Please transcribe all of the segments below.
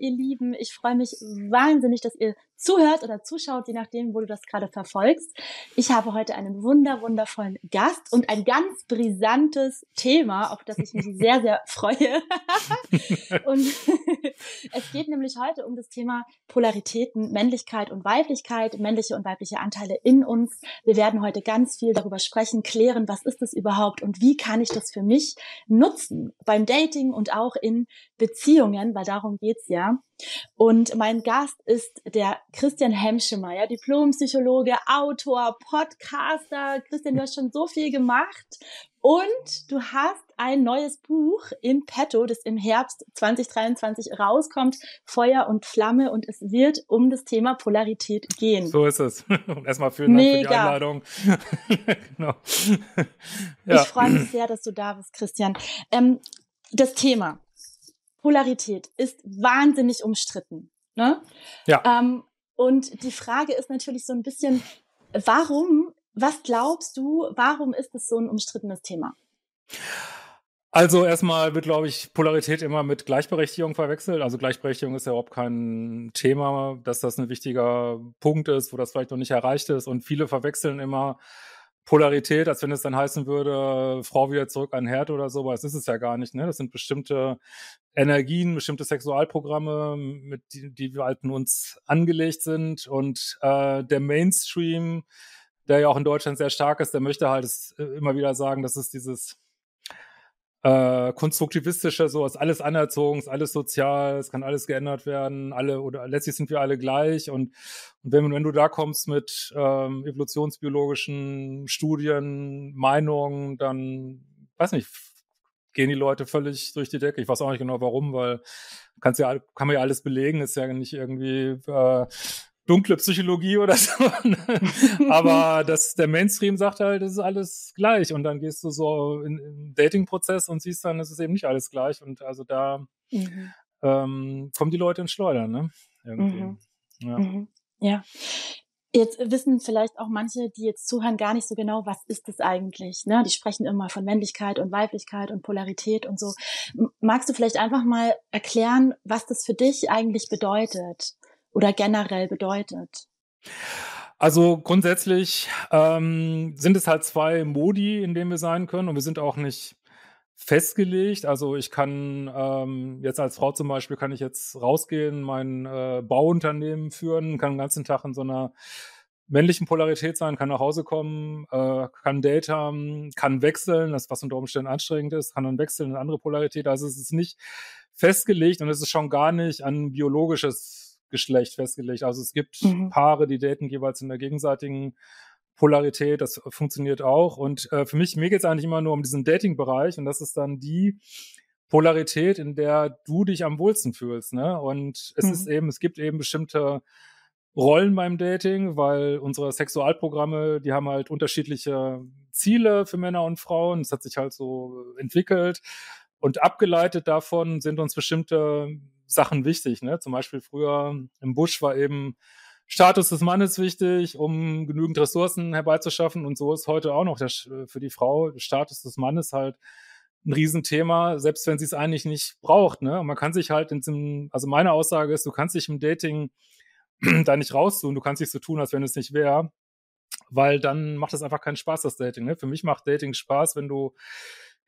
Ihr Lieben. Ich freue mich wahnsinnig, dass ihr zuhört oder zuschaut, je nachdem, wo du das gerade verfolgst. Ich habe heute einen wunder, wundervollen Gast und ein ganz brisantes Thema, auf das ich mich sehr, sehr freue. und es geht nämlich heute um das Thema Polaritäten, Männlichkeit und Weiblichkeit, männliche und weibliche Anteile in uns. Wir werden heute ganz viel darüber sprechen, klären, was ist das überhaupt und wie kann ich das für mich nutzen beim Dating und auch in Beziehungen, weil darum geht's ja. Und mein Gast ist der Christian Hemschemeyer, Diplompsychologe, Autor, Podcaster. Christian, du hast schon so viel gemacht und du hast ein neues Buch in petto, das im Herbst 2023 rauskommt, Feuer und Flamme und es wird um das Thema Polarität gehen. So ist es. Erstmal vielen Dank Mega. für die Einladung. genau. ja. Ich freue mich sehr, dass du da bist, Christian. Ähm, das Thema Polarität ist wahnsinnig umstritten. Ne? Ja. Ähm, und die Frage ist natürlich so ein bisschen, warum, was glaubst du, warum ist es so ein umstrittenes Thema? Also erstmal wird, glaube ich, Polarität immer mit Gleichberechtigung verwechselt. Also Gleichberechtigung ist ja überhaupt kein Thema, dass das ein wichtiger Punkt ist, wo das vielleicht noch nicht erreicht ist. Und viele verwechseln immer Polarität, als wenn es dann heißen würde, Frau wieder zurück an Herd oder so, aber das ist es ja gar nicht. Ne? Das sind bestimmte Energien, bestimmte Sexualprogramme, mit die, die wir halt uns angelegt sind. Und äh, der Mainstream, der ja auch in Deutschland sehr stark ist, der möchte halt äh, immer wieder sagen, dass es dieses äh, konstruktivistische, so ist alles anerzogen, ist alles sozial, es kann alles geändert werden, alle oder letztlich sind wir alle gleich und, und wenn, wenn du da kommst mit ähm, evolutionsbiologischen Studien, Meinungen, dann weiß nicht, gehen die Leute völlig durch die Decke. Ich weiß auch nicht genau warum, weil kannst ja kann man ja alles belegen, ist ja nicht irgendwie äh, dunkle Psychologie oder so. Ne? Aber das, der Mainstream sagt halt, das ist alles gleich. Und dann gehst du so in, in Dating-Prozess und siehst dann, es ist eben nicht alles gleich. Und also da mhm. ähm, kommen die Leute ins Schleudern, ne? Irgendwie. Mhm. Ja. Mhm. ja. Jetzt wissen vielleicht auch manche, die jetzt zuhören, gar nicht so genau, was ist das eigentlich. Ne? Die sprechen immer von Männlichkeit und Weiblichkeit und Polarität und so. Magst du vielleicht einfach mal erklären, was das für dich eigentlich bedeutet? oder generell bedeutet? Also grundsätzlich ähm, sind es halt zwei Modi, in denen wir sein können und wir sind auch nicht festgelegt. Also ich kann ähm, jetzt als Frau zum Beispiel kann ich jetzt rausgehen, mein äh, Bauunternehmen führen, kann den ganzen Tag in so einer männlichen Polarität sein, kann nach Hause kommen, äh, kann Date haben, kann wechseln, das was unter Umständen anstrengend ist, kann dann wechseln in eine andere Polarität. Also es ist nicht festgelegt und es ist schon gar nicht an biologisches Geschlecht festgelegt. Also es gibt mhm. Paare, die daten jeweils in der gegenseitigen Polarität. Das funktioniert auch. Und äh, für mich, mir geht es eigentlich immer nur um diesen Dating-Bereich und das ist dann die Polarität, in der du dich am wohlsten fühlst. Ne? Und es mhm. ist eben, es gibt eben bestimmte Rollen beim Dating, weil unsere Sexualprogramme, die haben halt unterschiedliche Ziele für Männer und Frauen. Es hat sich halt so entwickelt. Und abgeleitet davon sind uns bestimmte Sachen wichtig. Ne? Zum Beispiel früher im Busch war eben Status des Mannes wichtig, um genügend Ressourcen herbeizuschaffen. Und so ist heute auch noch der, für die Frau Status des Mannes halt ein Riesenthema, selbst wenn sie es eigentlich nicht braucht. Ne? Und man kann sich halt in diesem, also meine Aussage ist, du kannst dich im Dating da nicht raustun, du kannst dich so tun, als wenn es nicht wäre, weil dann macht es einfach keinen Spaß, das Dating. Ne? Für mich macht Dating Spaß, wenn du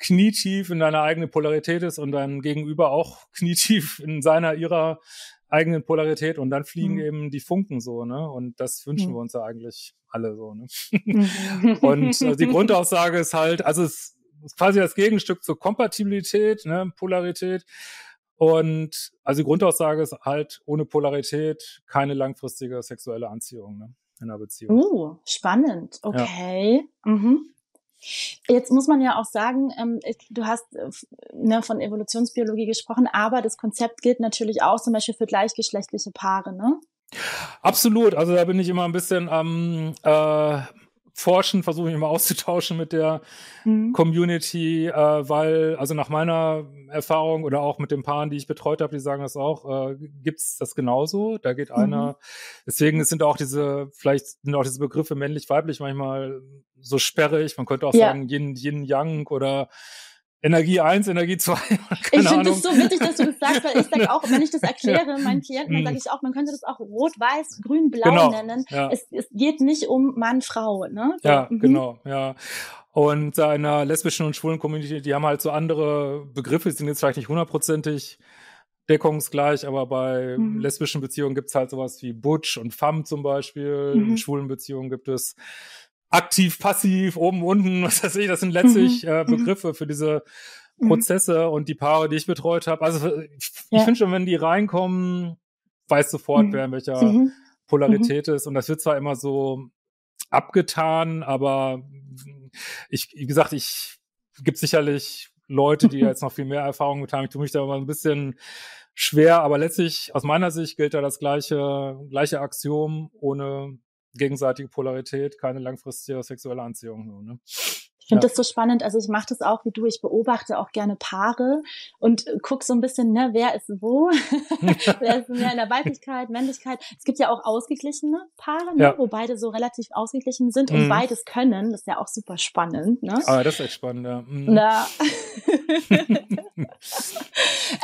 knietief in deiner eigenen Polarität ist und dein Gegenüber auch knietief in seiner, ihrer eigenen Polarität und dann fliegen mhm. eben die Funken so, ne? Und das wünschen mhm. wir uns ja eigentlich alle so, ne? Mhm. und äh, die Grundaussage ist halt, also es ist quasi das Gegenstück zur Kompatibilität, ne? Polarität. Und also die Grundaussage ist halt, ohne Polarität keine langfristige sexuelle Anziehung, ne? in einer Beziehung. Uh, spannend. Okay. Ja. Mhm. Jetzt muss man ja auch sagen, ähm, du hast äh, ne, von Evolutionsbiologie gesprochen, aber das Konzept gilt natürlich auch zum Beispiel für gleichgeschlechtliche Paare, ne? Absolut. Also da bin ich immer ein bisschen am äh, Forschen, versuche ich immer auszutauschen mit der mhm. Community, äh, weil, also nach meiner Erfahrung oder auch mit den Paaren, die ich betreut habe, die sagen das auch, äh, gibt's das genauso. Da geht mhm. einer, deswegen sind auch diese, vielleicht sind auch diese Begriffe männlich-weiblich manchmal so sperrig. Man könnte auch ja. sagen Yin, Yin, Yang oder Energie 1, Energie 2. ich finde das so witzig, dass du das sagst, weil ich sage auch, wenn ich das erkläre meinen Klienten, dann sage ich auch, man könnte das auch rot, weiß, grün, blau genau, nennen. Ja. Es, es geht nicht um Mann, Frau. Ne? So, ja, mhm. genau, ja. Und seiner lesbischen und schwulen Community, die haben halt so andere Begriffe, die sind jetzt vielleicht nicht hundertprozentig deckungsgleich, aber bei mhm. lesbischen Beziehungen gibt's halt sowas wie Butch und Femme zum Beispiel. Mhm. In schwulen Beziehungen gibt es aktiv, passiv, oben, unten, was weiß ich, das sind letztlich mhm. äh, mhm. Begriffe für diese mhm. Prozesse und die Paare, die ich betreut habe. Also ich, ja. ich finde schon, wenn die reinkommen, weiß sofort, mhm. wer in welcher mhm. Polarität ist. Und das wird zwar immer so abgetan, aber ich, wie gesagt, ich gibt sicherlich Leute, die jetzt noch viel mehr Erfahrung mit haben. Ich tue mich da immer ein bisschen schwer, aber letztlich aus meiner Sicht gilt da das gleiche, gleiche Axiom ohne gegenseitige Polarität, keine langfristige sexuelle Anziehung. Ne? Ich finde ja. das so spannend. Also ich mache das auch wie du. Ich beobachte auch gerne Paare und guck so ein bisschen, ne, wer ist wo, wer ist mehr in der Weiblichkeit, Männlichkeit. Es gibt ja auch ausgeglichene Paare, ne, ja. wo beide so relativ ausgeglichen sind und mhm. beides können. Das ist ja auch super spannend. Ne? Ah, das ist echt spannend, ja. Mhm. Na.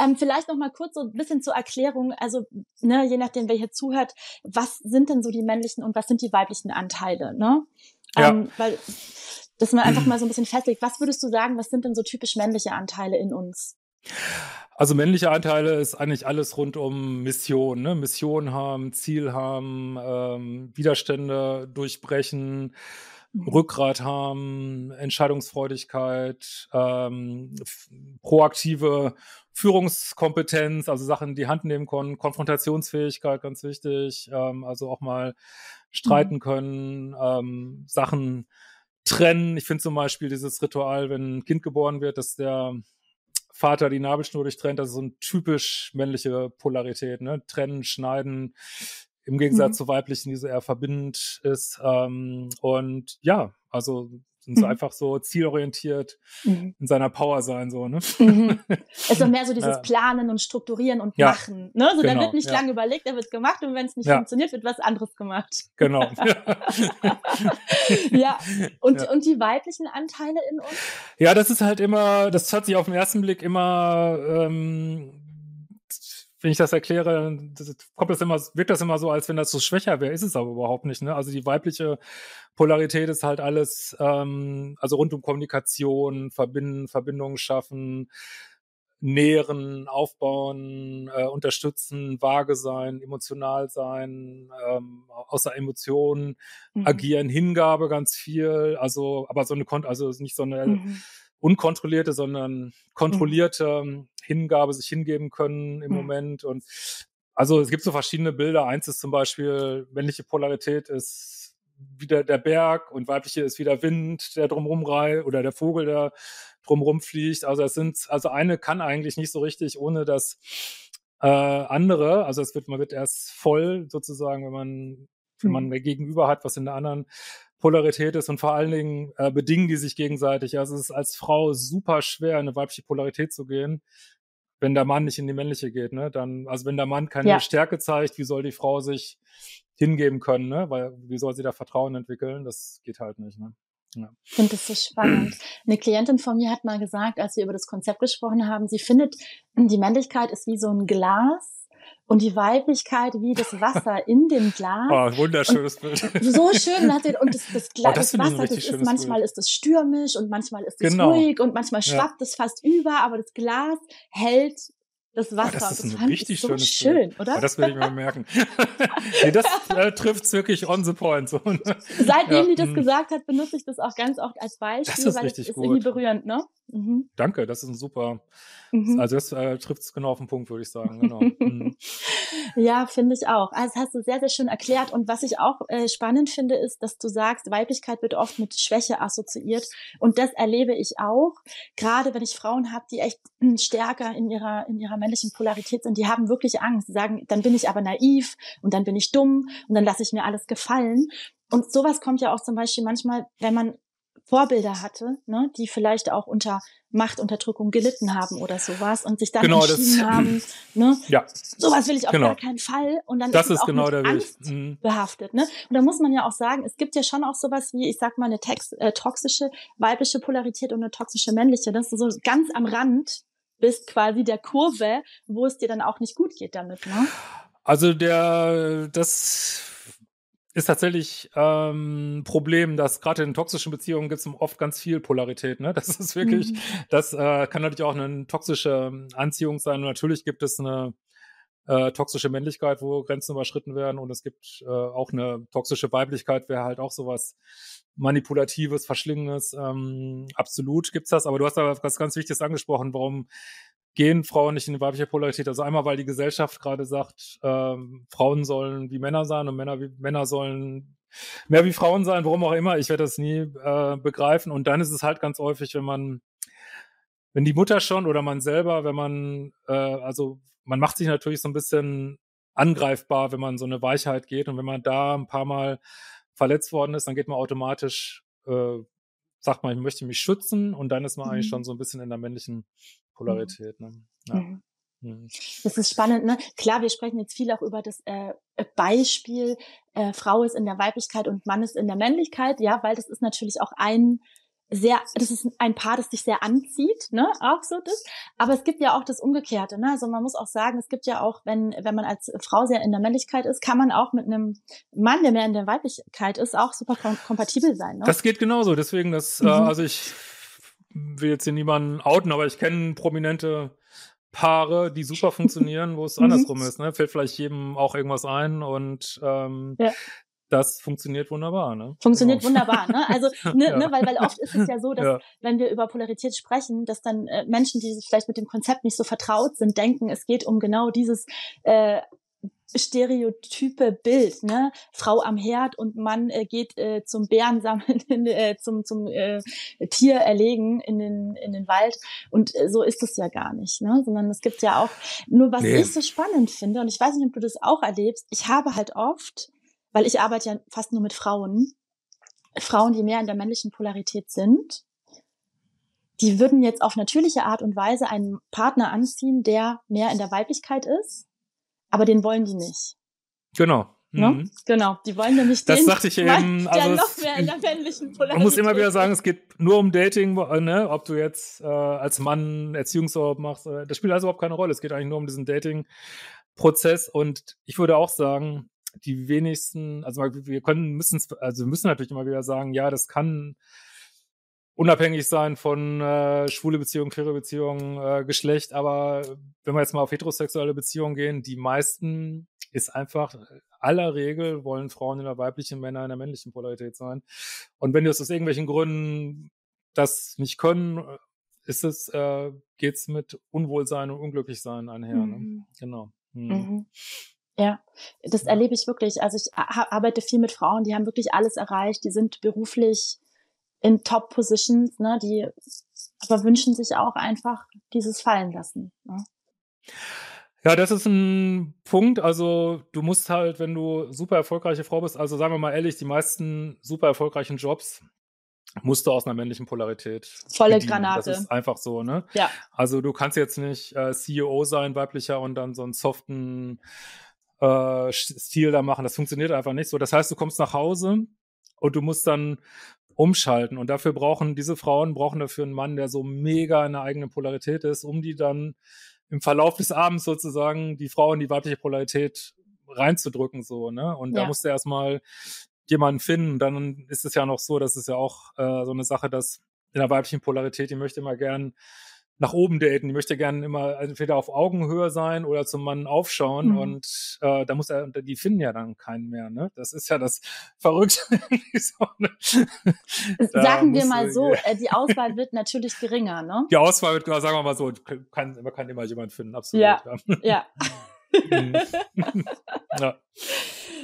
ähm, vielleicht noch mal kurz so ein bisschen zur Erklärung. Also ne, je nachdem, wer hier zuhört, was sind denn so die männlichen und was sind die weiblichen Anteile? Ne? Ja. Ähm, weil dass man einfach mal so ein bisschen festlegt. Was würdest du sagen, was sind denn so typisch männliche Anteile in uns? Also männliche Anteile ist eigentlich alles rund um Mission, ne? Mission haben, Ziel haben, ähm, Widerstände durchbrechen, mhm. Rückgrat haben, Entscheidungsfreudigkeit, ähm, proaktive Führungskompetenz, also Sachen in die Hand nehmen können, Konfrontationsfähigkeit, ganz wichtig, ähm, also auch mal streiten mhm. können, ähm, Sachen trennen. Ich finde zum Beispiel dieses Ritual, wenn ein Kind geboren wird, dass der Vater die Nabelschnur durchtrennt, das ist so eine typisch männliche Polarität, ne? Trennen, schneiden, im Gegensatz mhm. zu weiblichen, die so eher verbindend ist. Ähm, und ja, also und so mhm. einfach so zielorientiert mhm. in seiner Power sein, so, ne? Mhm. Es ist mehr so dieses ja. Planen und Strukturieren und ja. Machen, ne? So, genau. da wird nicht ja. lange überlegt, da wird gemacht und wenn es nicht funktioniert, wird was anderes gemacht. Genau. ja. Und, und die weiblichen Anteile in uns? Ja, das ist halt immer, das hat sich auf den ersten Blick immer, ähm, wenn ich das erkläre, das, kommt das immer, wirkt das immer so, als wenn das so schwächer wäre, ist es aber überhaupt nicht. Ne? Also die weibliche Polarität ist halt alles, ähm, also rund um Kommunikation, Verbinden, Verbindungen schaffen, nähren, aufbauen, äh, unterstützen, vage sein, emotional sein, ähm, außer Emotionen, mhm. agieren, Hingabe ganz viel, also aber so eine also nicht so eine mhm unkontrollierte, sondern kontrollierte mhm. Hingabe sich hingeben können im mhm. Moment. Und also es gibt so verschiedene Bilder. Eins ist zum Beispiel, männliche Polarität ist wieder der Berg und weibliche ist wieder Wind, der drumherum reiht oder der Vogel, der drumherum fliegt. Also es sind, also eine kann eigentlich nicht so richtig ohne das äh, andere. Also es wird, man wird erst voll sozusagen, wenn man, wenn man mehr mhm. Gegenüber hat, was in der anderen Polarität ist und vor allen Dingen äh, bedingen die sich gegenseitig. Also es ist als Frau super schwer, in eine weibliche Polarität zu gehen, wenn der Mann nicht in die männliche geht. Ne? Dann, also wenn der Mann keine ja. Stärke zeigt, wie soll die Frau sich hingeben können? Ne? Weil wie soll sie da Vertrauen entwickeln? Das geht halt nicht. Ne? Ja. Ich finde das so spannend. Eine Klientin von mir hat mal gesagt, als wir über das Konzept gesprochen haben, sie findet, die Männlichkeit ist wie so ein Glas und die Weiblichkeit wie das Wasser in dem Glas. Oh, wunderschönes und Bild. So schön. Und das, das, Glas, oh, das, das Wasser, das ist manchmal Bild. ist es stürmisch und manchmal ist es genau. ruhig und manchmal schwappt es fast über, aber das Glas hält das Wasser. Oh, das ist ein richtig so schönes schön, Bild. oder? Oh, das will ich mir merken. nee, das äh, trifft wirklich on the point. So, ne? Seitdem ja. die das mhm. gesagt hat, benutze ich das auch ganz oft als Beispiel, das ist weil richtig es ist gut. irgendwie berührend, ne? Mhm. Danke, das ist ein super Mhm. Also das äh, trifft es genau auf den Punkt, würde ich sagen. Genau. Mhm. ja, finde ich auch. Also das hast du sehr, sehr schön erklärt. Und was ich auch äh, spannend finde, ist, dass du sagst, Weiblichkeit wird oft mit Schwäche assoziiert. Und das erlebe ich auch. Gerade wenn ich Frauen habe, die echt stärker in ihrer, in ihrer männlichen Polarität sind, die haben wirklich Angst. Die sagen, dann bin ich aber naiv und dann bin ich dumm und dann lasse ich mir alles gefallen. Und sowas kommt ja auch zum Beispiel manchmal, wenn man Vorbilder hatte, ne, die vielleicht auch unter Machtunterdrückung gelitten haben oder sowas und sich dann genau, entschieden das, haben, ne, ja, sowas will ich auf genau. gar keinen Fall und dann das ist, ist auch genau mit der Angst mhm. behaftet, ne? Und da muss man ja auch sagen, es gibt ja schon auch sowas wie, ich sag mal, eine tex äh, toxische weibliche Polarität und eine toxische männliche, dass du so ganz am Rand bist quasi der Kurve, wo es dir dann auch nicht gut geht damit, ne? Also der das ist tatsächlich ähm, Problem, dass gerade in toxischen Beziehungen gibt es oft ganz viel Polarität. Ne? Das ist wirklich, mhm. das äh, kann natürlich auch eine toxische Anziehung sein. Und natürlich gibt es eine äh, toxische Männlichkeit, wo Grenzen überschritten werden. Und es gibt äh, auch eine toxische Weiblichkeit, wäre halt auch sowas Manipulatives, Verschlingendes. Ähm, absolut gibt's das. Aber du hast da was ganz Wichtiges angesprochen, warum gehen Frauen nicht in die weibliche Polarität. Also einmal, weil die Gesellschaft gerade sagt, ähm, Frauen sollen wie Männer sein und Männer wie Männer sollen mehr wie Frauen sein, warum auch immer. Ich werde das nie äh, begreifen. Und dann ist es halt ganz häufig, wenn man, wenn die Mutter schon oder man selber, wenn man, äh, also man macht sich natürlich so ein bisschen angreifbar, wenn man so eine Weichheit geht. Und wenn man da ein paar Mal verletzt worden ist, dann geht man automatisch, äh, sagt man, ich möchte mich schützen und dann ist man mhm. eigentlich schon so ein bisschen in der männlichen Polarität. Ne? Ja. Mhm. Das ist spannend, ne? Klar, wir sprechen jetzt viel auch über das äh, Beispiel, äh, Frau ist in der Weiblichkeit und Mann ist in der Männlichkeit, ja, weil das ist natürlich auch ein sehr, das ist ein Paar, das dich sehr anzieht, ne, auch so das. Aber es gibt ja auch das Umgekehrte, ne. Also man muss auch sagen, es gibt ja auch, wenn wenn man als Frau sehr in der Männlichkeit ist, kann man auch mit einem Mann, der mehr in der Weiblichkeit ist, auch super kom kompatibel sein. Ne? Das geht genauso. Deswegen, das, äh, mhm. äh, also ich will jetzt hier niemanden outen, aber ich kenne prominente Paare, die super funktionieren, wo es mhm. andersrum ist. Ne? Fällt vielleicht jedem auch irgendwas ein und ähm, ja das funktioniert wunderbar, ne? Funktioniert genau. wunderbar, ne? Also, ne, ja. ne, weil, weil oft ist es ja so, dass ja. wenn wir über Polarität sprechen, dass dann äh, Menschen, die vielleicht mit dem Konzept nicht so vertraut sind, denken, es geht um genau dieses äh, stereotype Bild, ne? Frau am Herd und Mann äh, geht äh, zum Bären sammeln, in, äh, zum zum äh, Tier erlegen in den in den Wald und äh, so ist es ja gar nicht, ne? Sondern es gibt ja auch nur was nee. ich so spannend finde und ich weiß nicht, ob du das auch erlebst. Ich habe halt oft weil ich arbeite ja fast nur mit Frauen, Frauen, die mehr in der männlichen Polarität sind, die würden jetzt auf natürliche Art und Weise einen Partner anziehen, der mehr in der Weiblichkeit ist, aber den wollen die nicht. Genau. Ne? Mhm. Genau, die wollen nämlich das den, sagte ich eben, der also noch mehr in der männlichen Polarität. Man muss immer wieder sagen, es geht nur um Dating, ne? ob du jetzt äh, als Mann Erziehungsurlaub machst. Das spielt also überhaupt keine Rolle. Es geht eigentlich nur um diesen Dating-Prozess. Und ich würde auch sagen, die wenigsten, also wir können, müssen, also wir müssen natürlich immer wieder sagen, ja, das kann unabhängig sein von äh, schwule Beziehungen, queere Beziehungen, äh, Geschlecht, aber wenn wir jetzt mal auf heterosexuelle Beziehungen gehen, die meisten ist einfach, aller Regel wollen Frauen in der weiblichen, Männer in der männlichen Polarität sein. Und wenn die aus irgendwelchen Gründen das nicht können, ist es, äh, geht's mit Unwohlsein und Unglücklichsein einher. Ne? Mhm. Ne? Genau. Mhm. Mhm. Ja, das erlebe ich wirklich. Also ich arbeite viel mit Frauen, die haben wirklich alles erreicht, die sind beruflich in Top Positions, ne, die aber wünschen sich auch einfach dieses fallen lassen. Ne? Ja, das ist ein Punkt. Also du musst halt, wenn du super erfolgreiche Frau bist, also sagen wir mal ehrlich, die meisten super erfolgreichen Jobs musst du aus einer männlichen Polarität. Volle bedienen. Granate. Das ist einfach so, ne? Ja. Also du kannst jetzt nicht äh, CEO sein, weiblicher, und dann so einen soften äh, Stil da machen. Das funktioniert einfach nicht so. Das heißt, du kommst nach Hause und du musst dann umschalten. Und dafür brauchen diese Frauen, brauchen dafür einen Mann, der so mega in der eigenen Polarität ist, um die dann im Verlauf des Abends sozusagen die Frau in die weibliche Polarität reinzudrücken, so, ne? Und ja. da musst du erstmal jemanden finden. Dann ist es ja noch so, das ist ja auch äh, so eine Sache, dass in der weiblichen Polarität, die möchte immer gern nach oben daten. Die möchte gerne immer entweder auf Augenhöhe sein oder zum Mann aufschauen. Mhm. Und äh, da muss er, die finden ja dann keinen mehr. Ne? Das ist ja das Verrückte. so? Sagen wir mal so, äh, die Auswahl wird natürlich geringer. Ne? Die Auswahl wird, sagen wir mal so, kann, man kann immer jemand finden, absolut. Ja, ja. ja. Mhm. ja.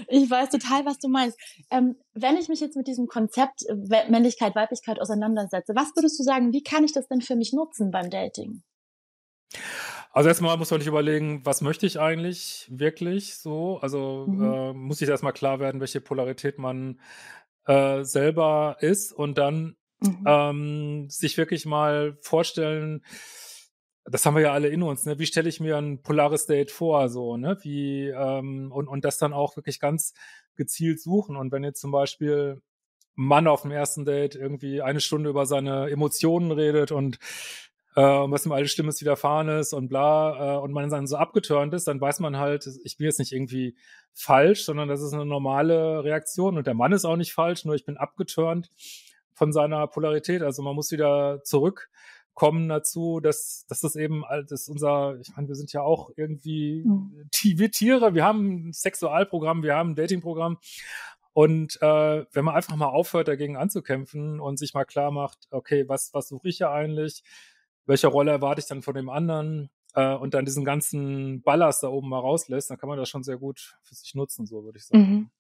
Ich weiß total, was du meinst. Ähm, wenn ich mich jetzt mit diesem Konzept äh, Männlichkeit, Weiblichkeit auseinandersetze, was würdest du sagen, wie kann ich das denn für mich nutzen beim Dating? Also erstmal muss man sich überlegen, was möchte ich eigentlich wirklich so? Also mhm. äh, muss ich erstmal klar werden, welche Polarität man äh, selber ist und dann mhm. ähm, sich wirklich mal vorstellen, das haben wir ja alle in uns, ne? Wie stelle ich mir ein polares Date vor, so, ne? Wie, ähm, und, und das dann auch wirklich ganz gezielt suchen. Und wenn jetzt zum Beispiel ein Mann auf dem ersten Date irgendwie eine Stunde über seine Emotionen redet und äh, was ihm alles Schlimmes widerfahren ist und bla, äh, und man dann so abgeturnt ist, dann weiß man halt, ich bin jetzt nicht irgendwie falsch, sondern das ist eine normale Reaktion und der Mann ist auch nicht falsch, nur ich bin abgeturnt von seiner Polarität. Also man muss wieder zurück kommen dazu, dass, dass das eben das unser, ich meine, wir sind ja auch irgendwie mhm. wir Tiere, wir haben ein Sexualprogramm, wir haben ein Datingprogramm. Und äh, wenn man einfach mal aufhört, dagegen anzukämpfen und sich mal klar macht, okay, was, was suche ich ja eigentlich? Welche Rolle erwarte ich dann von dem anderen? Äh, und dann diesen ganzen Ballast da oben mal rauslässt, dann kann man das schon sehr gut für sich nutzen, so würde ich sagen. Mhm.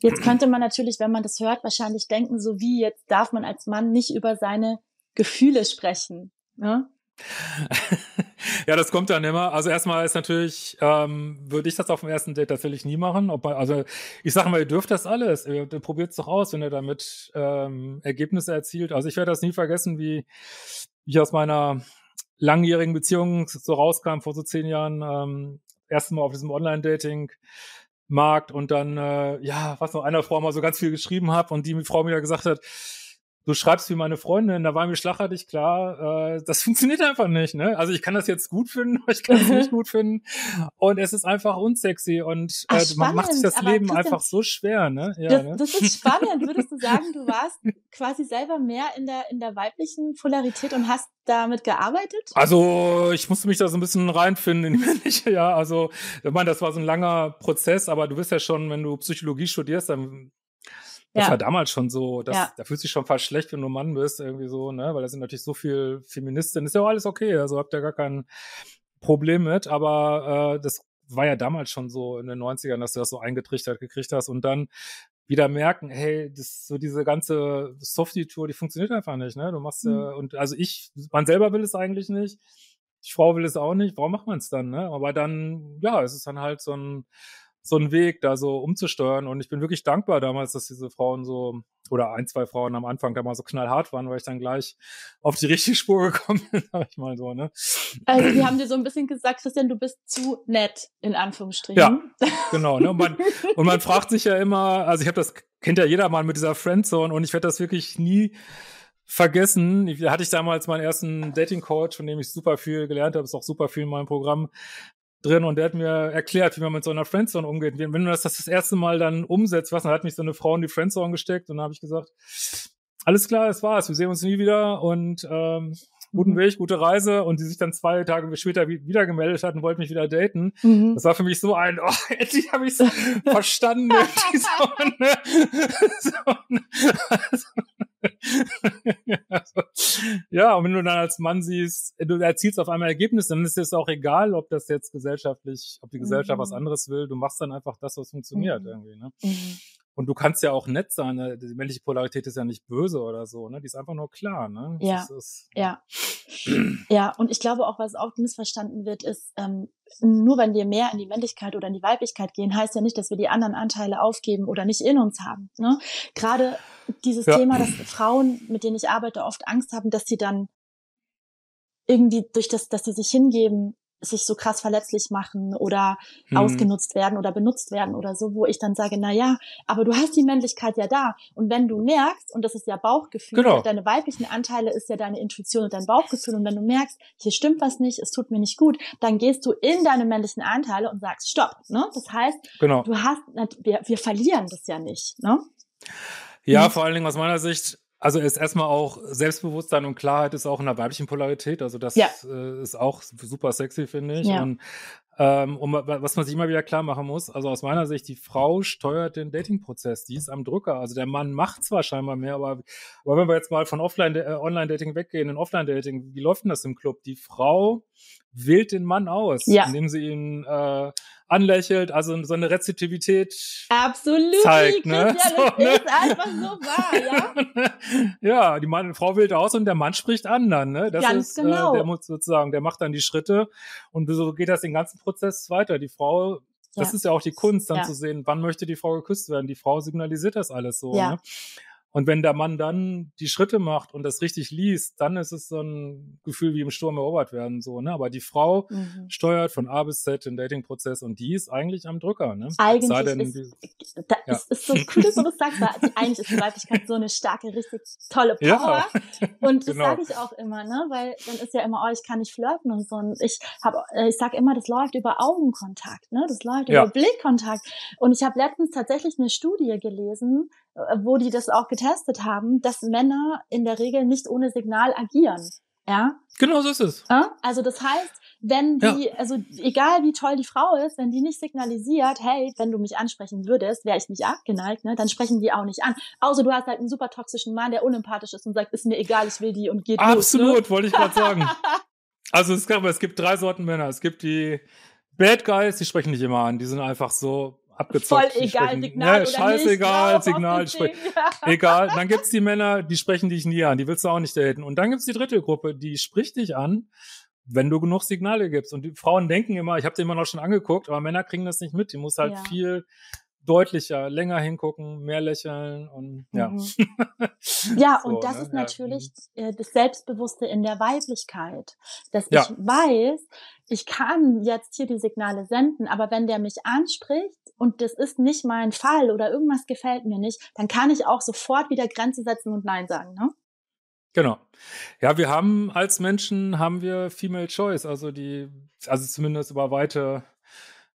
Jetzt könnte man natürlich, wenn man das hört, wahrscheinlich denken, so wie jetzt darf man als Mann nicht über seine Gefühle sprechen. Ne? ja, das kommt dann immer. Also erstmal ist natürlich, ähm, würde ich das auf dem ersten Date tatsächlich nie machen. Man, also ich sage mal, ihr dürft das alles. Ihr, ihr probiert es doch aus, wenn ihr damit ähm, Ergebnisse erzielt. Also ich werde das nie vergessen, wie ich aus meiner langjährigen Beziehung so rauskam vor so zehn Jahren, ähm, erstmal Mal auf diesem Online-Dating. Markt und dann, äh, ja, was noch einer Frau mal so ganz viel geschrieben habe und die Frau mir gesagt hat, du schreibst wie meine Freundin, da war mir schlagartig klar, äh, das funktioniert einfach nicht. Ne? Also ich kann das jetzt gut finden, ich kann es nicht gut finden und es ist einfach unsexy und äh, man macht sich das Leben einfach so schwer. Ne? Ja, das, ne? das ist spannend. Würdest du sagen, du warst quasi selber mehr in der in der weiblichen Polarität und hast damit gearbeitet? Also ich musste mich da so ein bisschen reinfinden in die männliche, ja. Also ich meine, das war so ein langer Prozess, aber du bist ja schon, wenn du Psychologie studierst, dann das ja. war damals schon so, das, ja. da fühlst du dich schon fast schlecht, wenn du Mann bist, irgendwie so, ne? Weil da sind natürlich so viel Feministinnen. Ist ja auch alles okay, also habt ihr gar kein Problem mit, aber äh, das war ja damals schon so in den 90ern, dass du das so eingetrichtert gekriegt hast und dann wieder merken, hey, das so diese ganze Softie-Tour, die funktioniert einfach nicht, ne? Du machst mhm. äh, und also ich, man selber will es eigentlich nicht, die Frau will es auch nicht, warum macht man es dann, ne? Aber dann, ja, es ist dann halt so ein so einen Weg, da so umzusteuern. Und ich bin wirklich dankbar damals, dass diese Frauen so, oder ein, zwei Frauen am Anfang da mal so knallhart waren, weil ich dann gleich auf die richtige Spur gekommen bin, sag ich mal so, ne? Also die haben dir so ein bisschen gesagt, Christian, du bist zu nett, in Anführungsstrichen. Ja, genau. Ne? Und, man, und man fragt sich ja immer, also ich habe das, kennt ja jeder mal mit dieser Friendzone und ich werde das wirklich nie vergessen. Da hatte ich damals meinen ersten Dating-Coach, von dem ich super viel gelernt habe, ist auch super viel in meinem Programm drin und der hat mir erklärt, wie man mit so einer Friendzone umgeht. Wenn du das das, erste Mal dann umsetzt, was, dann hat mich so eine Frau in die Friendzone gesteckt und dann habe ich gesagt, alles klar, es war's, wir sehen uns nie wieder und ähm, guten. Weg, gute Reise und die sich dann zwei Tage später wieder gemeldet hat und wollte mich wieder daten. Mhm. Das war für mich so ein, oh, endlich habe ich es verstanden. so, ne? so, ne? Also, also, ja, und wenn du dann als Mann siehst, du erzielst auf einmal Ergebnisse, dann ist es auch egal, ob das jetzt gesellschaftlich, ob die Gesellschaft mhm. was anderes will. Du machst dann einfach das, was funktioniert mhm. irgendwie. Ne? Mhm. Und du kannst ja auch nett sein. Ne? Die männliche Polarität ist ja nicht böse oder so, ne? Die ist einfach nur klar, ne? Ja. Ist, ja. ja, und ich glaube auch, was oft missverstanden wird, ist, ähm, nur wenn wir mehr in die Männlichkeit oder in die Weiblichkeit gehen, heißt ja nicht, dass wir die anderen Anteile aufgeben oder nicht in uns haben. Ne? Gerade dieses ja. Thema, dass Frauen, mit denen ich arbeite, oft Angst haben, dass sie dann irgendwie durch das, dass sie sich hingeben, sich so krass verletzlich machen oder hm. ausgenutzt werden oder benutzt werden oder so, wo ich dann sage, na ja, aber du hast die Männlichkeit ja da und wenn du merkst und das ist ja Bauchgefühl, genau. deine weiblichen Anteile ist ja deine Intuition und dein Bauchgefühl und wenn du merkst, hier stimmt was nicht, es tut mir nicht gut, dann gehst du in deine männlichen Anteile und sagst Stopp, ne? Das heißt, genau. du hast wir, wir verlieren das ja nicht, ne? Ja, hm. vor allen Dingen aus meiner Sicht Also ist erstmal auch Selbstbewusstsein und Klarheit ist auch in der weiblichen Polarität. Also das Ja. äh, ist auch super sexy, finde ich. Ja. Und ähm, um, was man sich immer wieder klar machen muss, also aus meiner Sicht, die Frau steuert den Dating-Prozess, die ist am Drücker. Also der Mann macht zwar scheinbar mehr, aber, aber wenn wir jetzt mal von Offline, äh, Online-Dating weggehen in Offline-Dating, wie läuft denn das im Club? Die Frau wählt den Mann aus, Ja. indem sie ihn äh, anlächelt, also so eine Rezeptivität Absolut, zeigt, ne? Christian, So, das ne? ist einfach so wahr, ja. ja, die Mann, Frau wählt aus und der Mann spricht an dann, ne? Das Ganz ist, genau. äh, der muss sozusagen, der macht dann die Schritte und so geht das den ganzen Prozess weiter. Die Frau, das Ja. ist ja auch die Kunst, dann Ja. zu sehen, wann möchte die Frau geküsst werden. Die Frau signalisiert das alles so, Ja. ne? Und wenn der Mann dann die Schritte macht und das richtig liest, dann ist es so ein Gefühl wie im Sturm erobert werden, so, ne? Aber die Frau Mhm. steuert von A bis Z den Dating-Prozess und die ist eigentlich am Drücker, ne? Eigentlich sei denn, ist, die- da Ja. ist, ist so cool, dass du das sagst, weil eigentlich ist die Weiblichkeit so eine starke, richtig tolle Power. Ja. Und das Genau. sage ich auch immer, ne? Weil dann ist ja immer, oh, ich kann nicht flirten und so. Und ich habe, ich sage immer, das läuft über Augenkontakt, ne? Das läuft Ja. über Blickkontakt. Und ich habe letztens tatsächlich eine Studie gelesen, äh, wo die das auch getestet haben, dass Männer in der Regel nicht ohne Signal agieren. Ja, Genau so ist es. ja? Also das heißt, wenn die, also egal wie toll die Frau ist, wenn die nicht signalisiert, hey, wenn du mich ansprechen würdest, wäre ich nicht abgeneigt, ne, dann sprechen die auch nicht an. Außer du hast halt einen super toxischen Mann, der unempathisch ist und sagt, ist mir egal, ich will die und geht Absolut, los. wollte ich gerade sagen. Also es, gab, es gibt drei Sorten Männer. Es gibt die Bad Guys, die sprechen nicht immer an. Die sind einfach so Ne? Abgezockt. Voll egal, sprechen, Signal ne, oder scheißegal, nicht, Signal. den Ding. egal. Dann gibt's die Männer, die sprechen dich nie an. Die willst du auch nicht daten. Und dann gibt's die dritte Gruppe, die spricht dich an, wenn du genug Signale gibst. Und die Frauen denken immer, ich habe dir immer noch schon angeguckt, aber Männer kriegen das nicht mit. Die muss halt Ja. viel deutlicher, länger hingucken, mehr lächeln und ja. Mhm. Ja, So, und das ne? ist Ja. natürlich äh, das Selbstbewusste in der Weiblichkeit, dass Ja. ich weiß, ich kann jetzt hier die Signale senden, aber wenn der mich anspricht und das ist nicht mein Fall oder irgendwas gefällt mir nicht, dann kann ich auch sofort wieder Grenze setzen und Nein sagen, ne? Genau. Ja, wir haben als Menschen haben wir Female Choice, also die, also zumindest über weite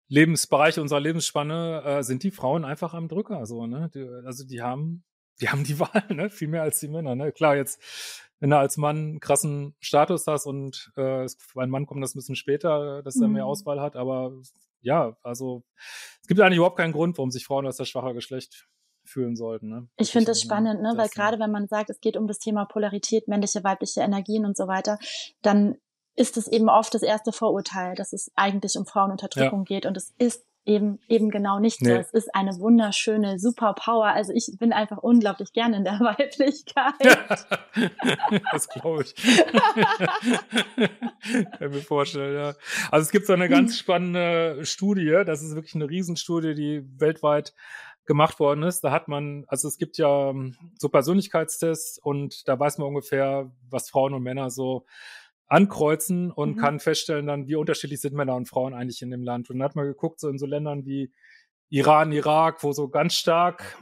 Lebensbereiche unserer Lebensspanne äh, sind die Frauen einfach am Drücker, so ne? Die, also die haben, die haben die Wahl, ne? Viel mehr als die Männer, ne? Klar, jetzt wenn du als Mann einen krassen Status hast und äh, bei einem Mann kommt das ein bisschen später, dass er mehr Mhm. Auswahl hat, aber ja, also es gibt eigentlich überhaupt keinen Grund, warum sich Frauen als das schwache Geschlecht fühlen sollten. Ne? Ich finde das spannend, ne? weil gerade wenn man sagt, es geht um das Thema Polarität, männliche, weibliche Energien und so weiter, dann ist es eben oft das erste Vorurteil, dass es eigentlich um Frauenunterdrückung geht und es ist eben eben genau nicht so. Nee. Es ist eine wunderschöne Superpower. Also ich bin einfach unglaublich gerne in der Weiblichkeit. das glaube ich. Kann mir vorstellen, ja. Also es gibt so eine ganz spannende Studie, das ist wirklich eine Riesenstudie, die weltweit gemacht worden ist. Da hat man, also es gibt ja ähm, so Persönlichkeitstests und da weiß man ungefähr, was Frauen und Männer so ankreuzen und Mhm. kann feststellen dann, wie unterschiedlich sind Männer und Frauen eigentlich in dem Land. Und dann hat man geguckt, so in so Ländern wie Iran, Irak, wo so ganz stark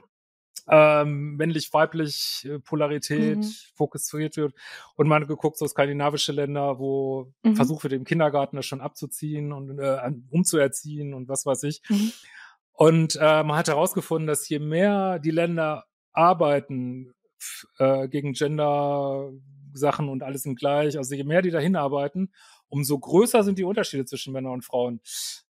ähm, männlich-weiblich äh, Polarität Mhm. fokussiert wird. Und man hat geguckt, so skandinavische Länder, wo Mhm. versucht wird, im Kindergarten das schon abzuziehen und äh, umzuerziehen und was weiß ich. Mhm. Und äh, man hat herausgefunden, dass je mehr die Länder arbeiten äh, gegen Gender-Sachen und alles sind gleich, also je mehr die dahin arbeiten, umso größer sind die Unterschiede zwischen Männern und Frauen.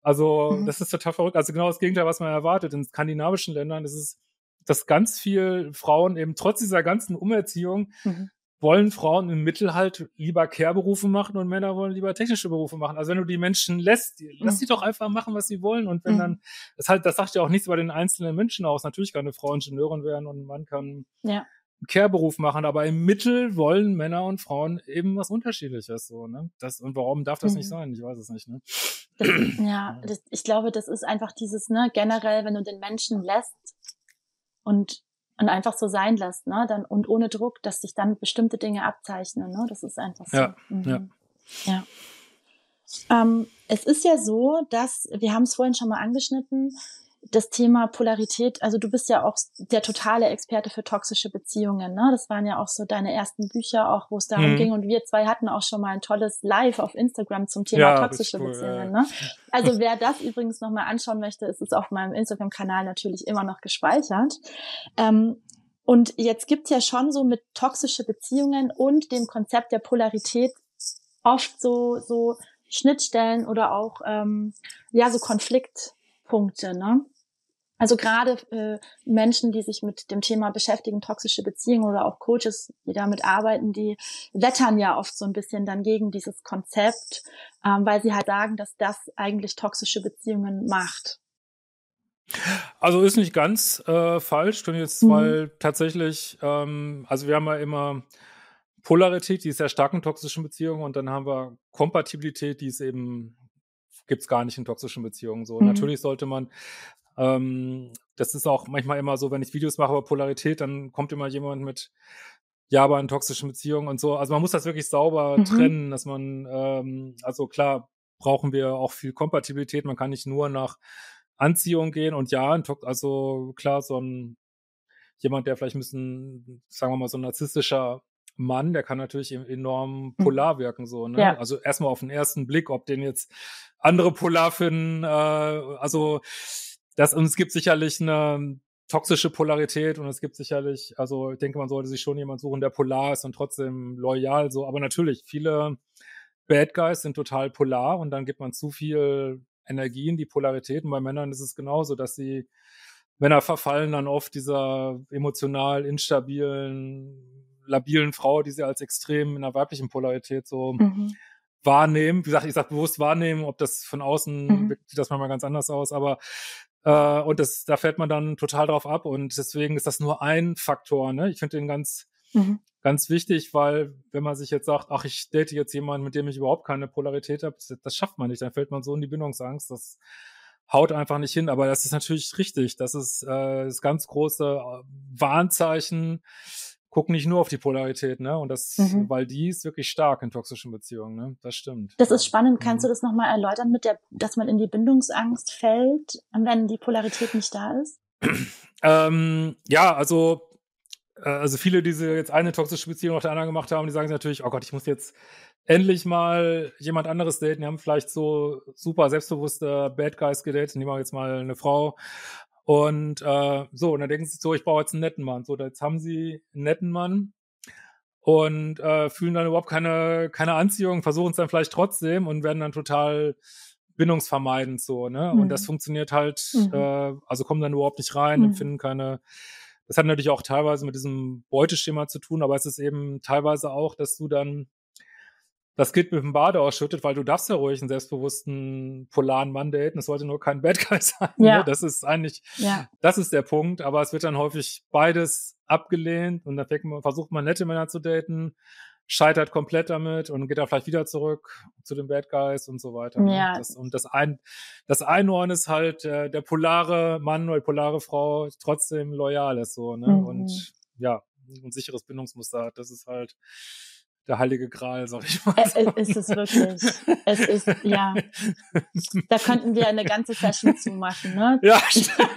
Also Mhm. das ist total verrückt. Also genau das Gegenteil, was man erwartet. In skandinavischen Ländern ist es, dass ganz viel Frauen eben trotz dieser ganzen Umerziehung Mhm. wollen Frauen im Mittel halt lieber Care-Berufe machen und Männer wollen lieber technische Berufe machen. Also wenn du die Menschen lässt, die, lass Mhm. die doch einfach machen, was sie wollen. Und wenn Mhm. dann, das halt, das sagt ja auch nichts über den einzelnen Menschen aus. Natürlich kann eine Frau Ingenieurin werden und ein Mann kann Ja. Einen Care-Beruf machen, aber im Mittel wollen Männer und Frauen eben was Unterschiedliches so, ne? Das, und warum darf das nicht Mhm. sein? Ich weiß es nicht, ne? Das, ja, das, ich glaube, das ist einfach dieses, ne, generell, wenn du den Menschen lässt und, und einfach so sein lässt, ne, dann, und ohne Druck, dass sich dann bestimmte Dinge abzeichnen, ne, das ist einfach so. Ja, Mhm. ja. ja. Ähm, es ist ja so, dass, wir haben es vorhin schon mal angeschnitten, das Thema Polarität, also du bist ja auch der totale Experte für toxische Beziehungen, ne? Das waren ja auch so deine ersten Bücher, auch wo es darum Mhm. ging. Und wir zwei hatten auch schon mal ein tolles Live auf Instagram zum Thema Ja, toxische cool, Beziehungen, ja. ne? Also wer das übrigens nochmal anschauen möchte, ist es auf meinem Instagram-Kanal natürlich immer noch gespeichert. Ähm, Und jetzt gibt's ja schon so mit toxische Beziehungen und dem Konzept der Polarität oft so, so Schnittstellen oder auch ähm, ja so Konfliktpunkte. Ne? Also gerade äh, Menschen, die sich mit dem Thema beschäftigen, toxische Beziehungen oder auch Coaches, die damit arbeiten, die wettern ja oft so ein bisschen dann gegen dieses Konzept, ähm, weil sie halt sagen, dass das eigentlich toxische Beziehungen macht. Also ist nicht ganz äh, falsch, denn jetzt, mhm. weil tatsächlich, ähm, also wir haben ja immer Polarität, die ist sehr stark in toxischen Beziehungen und dann haben wir Kompatibilität, die ist eben gibt's gar nicht in toxischen Beziehungen so. Mhm. Natürlich sollte man ähm, das ist auch manchmal immer so, wenn ich Videos mache über Polarität, dann kommt immer jemand mit ja, aber in toxischen Beziehungen und so. Also man muss das wirklich sauber mhm. trennen, dass man, ähm, also klar, brauchen wir auch viel Kompatibilität. Man kann nicht nur nach Anziehung gehen und ja, also klar, so ein jemand, der vielleicht ein bisschen, sagen wir mal, so ein narzisstischer Mann, der kann natürlich enorm mhm. polar wirken, so, ne? Ja. Also erstmal auf den ersten Blick, ob den jetzt andere polar finden, äh, also das, und es gibt sicherlich eine toxische Polarität und es gibt sicherlich, also ich denke, man sollte sich schon jemand suchen, der polar ist und trotzdem loyal, so. Aber natürlich, viele Bad Guys sind total polar und dann gibt man zu viel Energie in die Polarität. Und bei Männern ist es genauso, dass sie, Männer verfallen dann oft dieser emotional instabilen, labilen Frau, die sie als extrem in der weiblichen Polarität so mhm. wahrnehmen. Wie gesagt, ich sage bewusst wahrnehmen, ob das von außen mhm. sieht das manchmal ganz anders aus, aber äh, und das, da fällt man dann total drauf ab und deswegen ist das nur ein Faktor. Ne? Ich finde den ganz, mhm. ganz wichtig, weil wenn man sich jetzt sagt, ach, ich date jetzt jemanden, mit dem ich überhaupt keine Polarität habe, das, das schafft man nicht. Dann fällt man so in die Bindungsangst. Das haut einfach nicht hin. Aber das ist natürlich richtig. Das ist äh, das ganz große äh, Warnzeichen guck nicht nur auf die Polarität, ne? Und das, mhm. weil die ist wirklich stark in toxischen Beziehungen, ne? Das stimmt. Das ist spannend. Mhm. Kannst du das nochmal erläutern mit der, dass man in die Bindungsangst fällt, wenn die Polarität nicht da ist? ähm, ja, also, äh, also viele, die jetzt eine toxische Beziehung nach der anderen gemacht haben, die sagen natürlich, oh Gott, ich muss jetzt endlich mal jemand anderes daten. Die haben vielleicht so super selbstbewusste Bad Guys gedatet, die machen jetzt mal eine Frau und äh, so, und dann denken sie so, ich brauche jetzt einen netten Mann. So, jetzt haben sie einen netten Mann und äh, fühlen dann überhaupt keine, keine Anziehung, versuchen es dann vielleicht trotzdem und werden dann total bindungsvermeidend so, ne? Mhm. Und das mhm. funktioniert halt, mhm. äh, also kommen dann überhaupt nicht rein, mhm. empfinden keine. Das hat natürlich auch teilweise mit diesem Beuteschema zu tun, aber es ist eben teilweise auch, dass du dann das Kind mit dem Bade ausschüttet, weil du darfst ja ruhig einen selbstbewussten polaren Mann daten. Es sollte nur kein Bad Guy sein. Ne? Ja. Ne? Das ist eigentlich, ja. das ist der Punkt. Aber es wird dann häufig beides abgelehnt und dann versucht man nette Männer zu daten, scheitert komplett damit und geht dann vielleicht wieder zurück zu den Bad Guys und so weiter. Ne? Ja. Das, und das ein, das Einhorn ist halt äh, der polare Mann oder die polare Frau trotzdem loyal ist so, ne? Mhm. Und ja, ein sicheres Bindungsmuster hat. Das ist halt, der heilige Gral, sag ich mal. Es ist es wirklich. Es ist, ja. Da könnten wir eine ganze Session zu machen, ne? Ja, stimmt.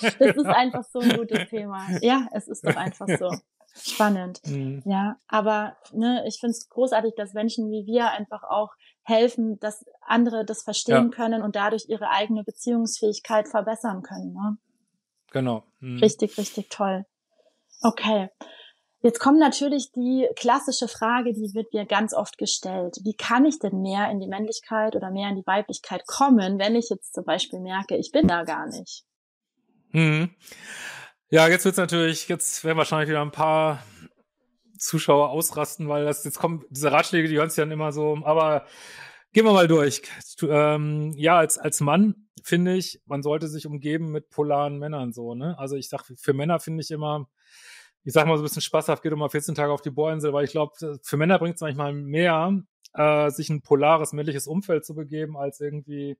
das ist einfach so ein gutes Thema. Ja, es ist doch einfach so. Spannend. Mhm. Ja, aber ne, ich finde es großartig, dass Menschen wie wir einfach auch helfen, dass andere das verstehen ja. können und dadurch ihre eigene Beziehungsfähigkeit verbessern können. Ne? Genau. Mhm. Richtig, richtig toll. Okay. Jetzt kommt natürlich die klassische Frage, die wird mir ganz oft gestellt. Wie kann ich denn mehr in die Männlichkeit oder mehr in die Weiblichkeit kommen, wenn ich jetzt zum Beispiel merke, ich bin da gar nicht? Mhm. Ja, jetzt wird's natürlich, jetzt werden wahrscheinlich wieder ein paar Zuschauer ausrasten, weil das jetzt kommen diese Ratschläge, die hören sich dann immer so, aber gehen wir mal durch. Ähm, ja, als, als Mann finde ich, man sollte sich umgeben mit polaren Männern so, ne? Also ich sag, für Männer finde ich immer, ich sag mal so ein bisschen spaßhaft, geht um mal 14 Tage auf die Bohrinsel, weil ich glaube, für Männer bringt es manchmal mehr, äh, sich ein polares männliches Umfeld zu begeben, als irgendwie,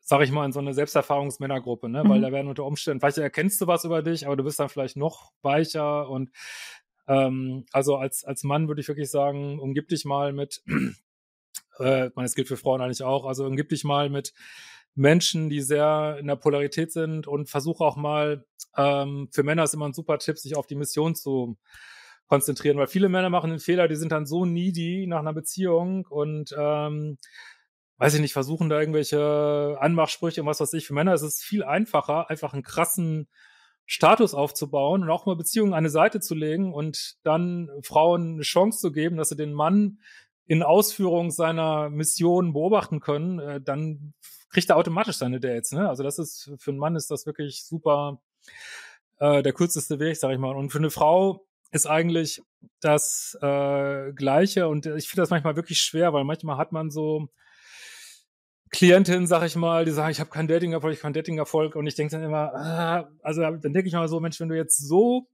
sag ich mal, in so eine Selbsterfahrungsmännergruppe, ne? Mhm. Weil da werden unter Umständen, vielleicht erkennst du was über dich, aber du bist dann vielleicht noch weicher und ähm, also als, als Mann würde ich wirklich sagen, umgib dich mal mit, äh, ich meine, es gilt für Frauen eigentlich auch, also umgib dich mal mit Menschen, die sehr in der Polarität sind und versuche auch mal, ähm, für Männer ist immer ein super Tipp, sich auf die Mission zu konzentrieren, weil viele Männer machen den Fehler, die sind dann so needy nach einer Beziehung und ähm, weiß ich nicht, versuchen da irgendwelche Anmachsprüche und was weiß ich. Für Männer ist es viel einfacher, einfach einen krassen Status aufzubauen und auch mal Beziehungen an eine Seite zu legen und dann Frauen eine Chance zu geben, dass sie den Mann in Ausführung seiner Mission beobachten können, äh, dann kriegt er automatisch seine Dates. Ne? Also das ist für einen Mann ist das wirklich super äh, der kürzeste Weg, sag ich mal. Und für eine Frau ist eigentlich das äh, Gleiche. Und ich finde das manchmal wirklich schwer, weil manchmal hat man so Klientinnen, sag ich mal, die sagen, ich habe keinen Dating-Erfolg, ich habe keinen Dating-Erfolg. Und ich denke dann immer, ah, also dann denke ich mal so, Mensch, wenn du jetzt so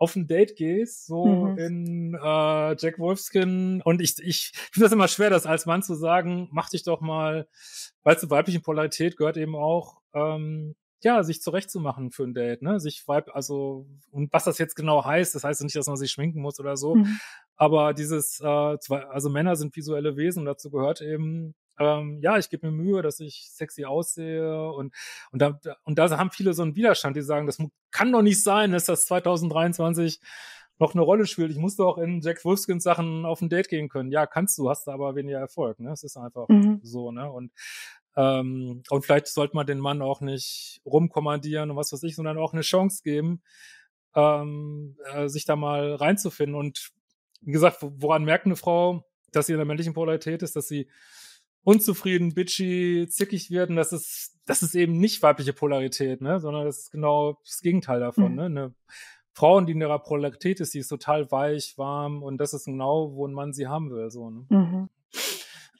auf ein Date gehst, so mhm. in äh, Jack Wolfskin. Und ich, ich finde das immer schwer, das als Mann zu sagen, mach dich doch mal, weil zur weiblichen Polarität gehört eben auch, ähm, ja, sich zurechtzumachen für ein Date, ne? Sich Weib, also, und was das jetzt genau heißt, das heißt nicht, dass man sich schminken muss oder so. Mhm. Aber dieses, äh, also Männer sind visuelle Wesen und dazu gehört eben, ähm, ja, ich gebe mir Mühe, dass ich sexy aussehe und, und da, und da haben viele so einen Widerstand, die sagen, das kann doch nicht sein, dass das 2023 noch eine Rolle spielt. Ich muss doch in Jack Wolfskins Sachen auf ein Date gehen können. Ja, kannst du, hast du aber weniger Erfolg, ne? Es ist einfach mhm. so, ne? Und ähm, und vielleicht sollte man den Mann auch nicht rumkommandieren und was weiß ich, sondern auch eine Chance geben, ähm, äh, sich da mal reinzufinden. Und wie gesagt, woran merkt eine Frau, dass sie in der männlichen Polarität ist, dass sie unzufrieden, bitchy, zickig werden, das ist, das ist eben nicht weibliche Polarität, ne, sondern das ist genau das Gegenteil davon, mhm. ne. Eine Frau, die in ihrer Polarität ist, die ist total weich, warm und das ist genau, wo ein Mann sie haben will, so, ne. Mhm.